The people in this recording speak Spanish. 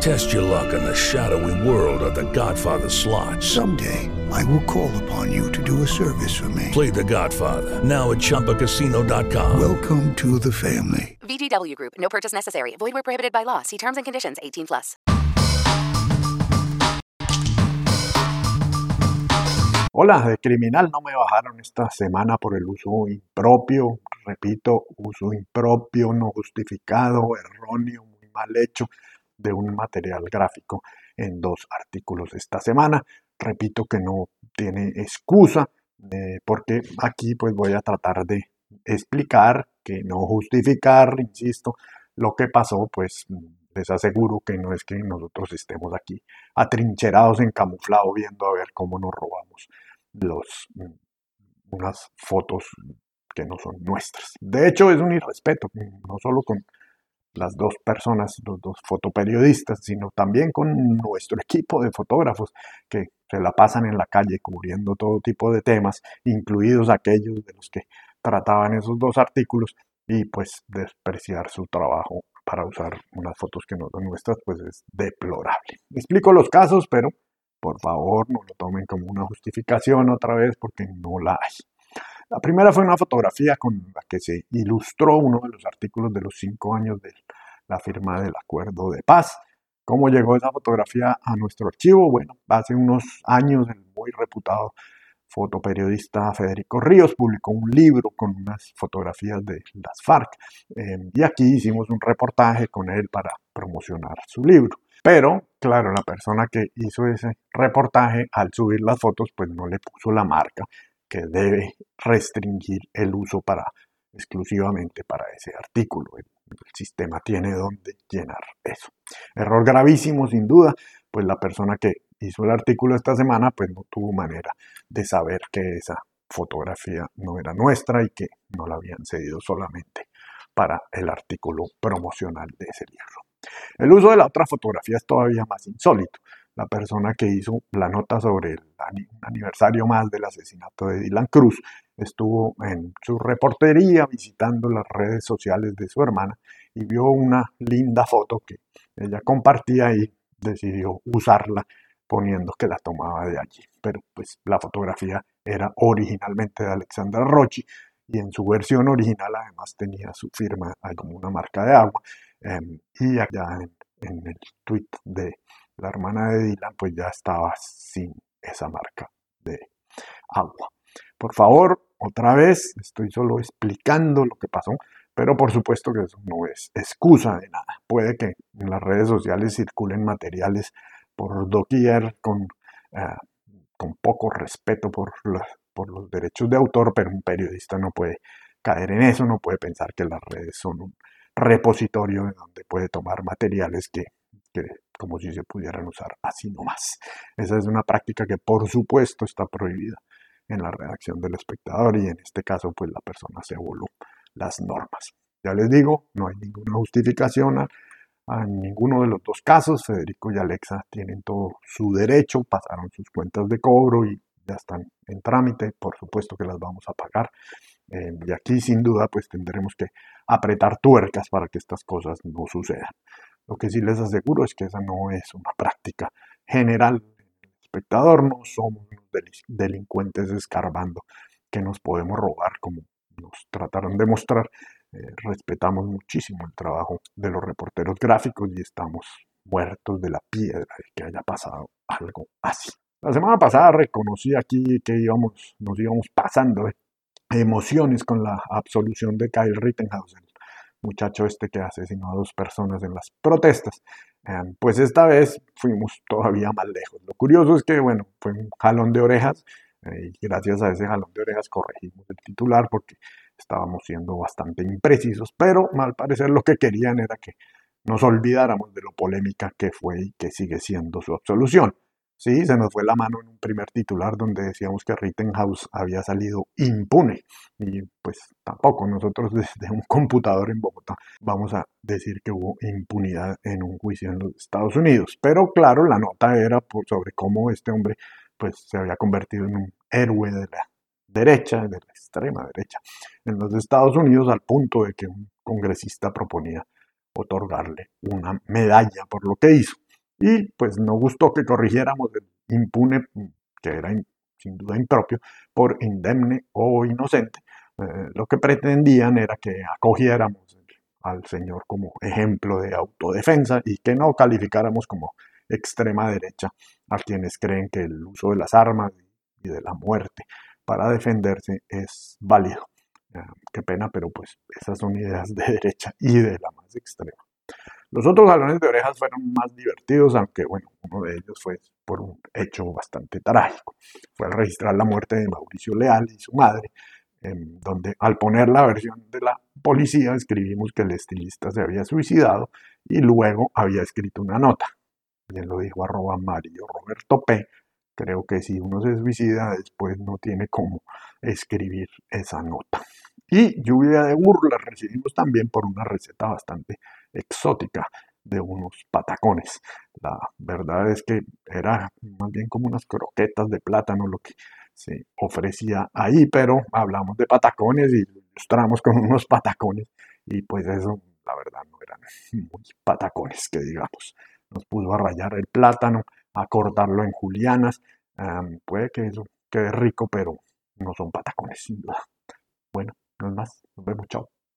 Test your luck in the shadowy world of The Godfather slot. Someday, I will call upon you to do a service for me. Play The Godfather now at ChumbaCasino.com. Welcome to the family. VGW Group. No purchase necessary. Void where prohibited by law. See terms and conditions. 18 plus. Hola, de criminal no me bajaron esta semana por el uso impropio, repito, uso impropio, no justificado, erróneo, muy mal hecho de un material gráfico en dos artículos esta semana. Repito que no tiene excusa eh, porque aquí pues voy a tratar de explicar que no justificar, insisto, lo que pasó, pues les aseguro que no es que nosotros estemos aquí atrincherados en camuflado viendo a ver cómo nos robamos los, unas fotos que no son nuestras. De hecho, es un irrespeto, no solo con las dos personas, los dos fotoperiodistas, sino también con nuestro equipo de fotógrafos que se la pasan en la calle cubriendo todo tipo de temas, incluidos aquellos de los que trataban esos dos artículos, y pues despreciar su trabajo para usar unas fotos que no son nuestras, pues es deplorable. Explico los casos, pero por favor no lo tomen como una justificación otra vez porque no la hay. La primera fue una fotografía con la que se ilustró uno de los artículos de los cinco años de la firma del acuerdo de paz. ¿Cómo llegó esa fotografía a nuestro archivo? Bueno, hace unos años el muy reputado fotoperiodista Federico Ríos publicó un libro con unas fotografías de las FARC em, y aquí hicimos un reportaje con él para promocionar su libro. Pero, claro, la persona que hizo ese reportaje al subir las fotos pues no le puso la marca que debe restringir el uso para exclusivamente para ese artículo. El, sistema tiene donde llenar eso. Error gravísimo, sin duda, pues la persona que hizo el artículo esta semana, pues no tuvo manera de saber que esa fotografía no era nuestra y que no la habían cedido solamente para el artículo promocional de ese libro. El uso de la otra fotografía es todavía más insólito la persona que hizo la nota sobre el aniversario más del asesinato de Dylan Cruz, estuvo en su reportería visitando las redes sociales de su hermana y vio una linda foto que ella compartía y decidió usarla poniendo que la tomaba de allí. Pero pues la fotografía era originalmente de Alexandra Rochi y en su versión original además tenía su firma como una marca de agua em, y allá en, en el tweet de la hermana de Dylan pues ya estaba sin esa marca de agua. Por favor, otra vez, estoy solo explicando lo que pasó, pero por supuesto que eso no es excusa de nada. Puede que en las redes sociales circulen materiales por doquier con, eh, con poco respeto por, por los derechos de autor, pero un periodista no puede caer en eso, no puede pensar que las redes son un repositorio de donde puede tomar materiales que, que como si se pudieran usar así nomás. Esa es una práctica que por supuesto está prohibida en la redacción del espectador y en este caso pues la persona se voló las normas. Ya les digo, no hay ninguna justificación a, ninguno de los dos casos. Federico y Alexa tienen todo su derecho, pasaron sus cuentas de cobro y ya están en trámite, por supuesto que las vamos a pagar. Eh, y aquí sin duda pues tendremos que apretar tuercas para que estas cosas no sucedan. Lo que sí les aseguro es que esa no es una práctica general. El espectador no somos delincuentes escarbando que nos podemos robar, como nos trataron de mostrar. Eh, respetamos muchísimo el trabajo de los reporteros gráficos y estamos muertos de la piedra de que haya pasado algo así. La semana pasada reconocí aquí que íbamos, nos íbamos pasando de emociones con la absolución de Kyle Rittenhouse, muchacho este que asesinó a dos personas en las protestas. Em, pues esta vez fuimos todavía más lejos. Lo curioso es que, bueno, fue un jalón de orejas eh, y gracias a ese jalón de orejas corregimos el titular porque estábamos siendo bastante imprecisos, pero al parecer lo que querían era que nos olvidáramos de lo polémica que fue y que sigue siendo su absolución. Sí, se nos fue la mano en un primer titular donde decíamos que Rittenhouse había salido impune. Y pues tampoco nosotros desde un computador en Bogotá vamos a decir que hubo impunidad en un juicio en los Estados Unidos. Pero claro, la nota era sobre cómo este hombre pues se había convertido en un héroe de la derecha, de la extrema derecha, en los Estados Unidos al punto de que un congresista proponía otorgarle una medalla por lo que hizo y pues no gustó que corrigiéramos el impune, que era sin duda impropio, por indemne o inocente. Eh, lo que pretendían era que acogiéramos al señor como ejemplo de autodefensa y que no calificáramos como extrema derecha a quienes creen que el uso de las armas y de la muerte para defenderse es válido. Eh, qué pena, pero pues esas son ideas de derecha y de la más extrema. Los otros salones de orejas fueron más divertidos, aunque bueno, uno de ellos fue por un hecho bastante trágico. Fue al registrar la muerte de Mauricio Leal y su madre, en donde al poner la versión de la policía escribimos que el estilista se había suicidado y luego había escrito una nota. Bien lo dijo arroba Mario Roberto P. Creo que si uno se suicida después no tiene cómo escribir esa nota. Y lluvia de burlas recibimos también por una receta bastante exótica de unos patacones. La verdad es que era más bien como unas croquetas de plátano lo que se ofrecía ahí, pero hablamos de patacones y ilustramos con unos patacones y pues eso, la verdad, no eran muy patacones que digamos. Nos puso a rayar el plátano, a cortarlo en julianas. puede que eso quede rico, pero no son patacones, sin duda. Bueno, no es más. Nos vemos, chao.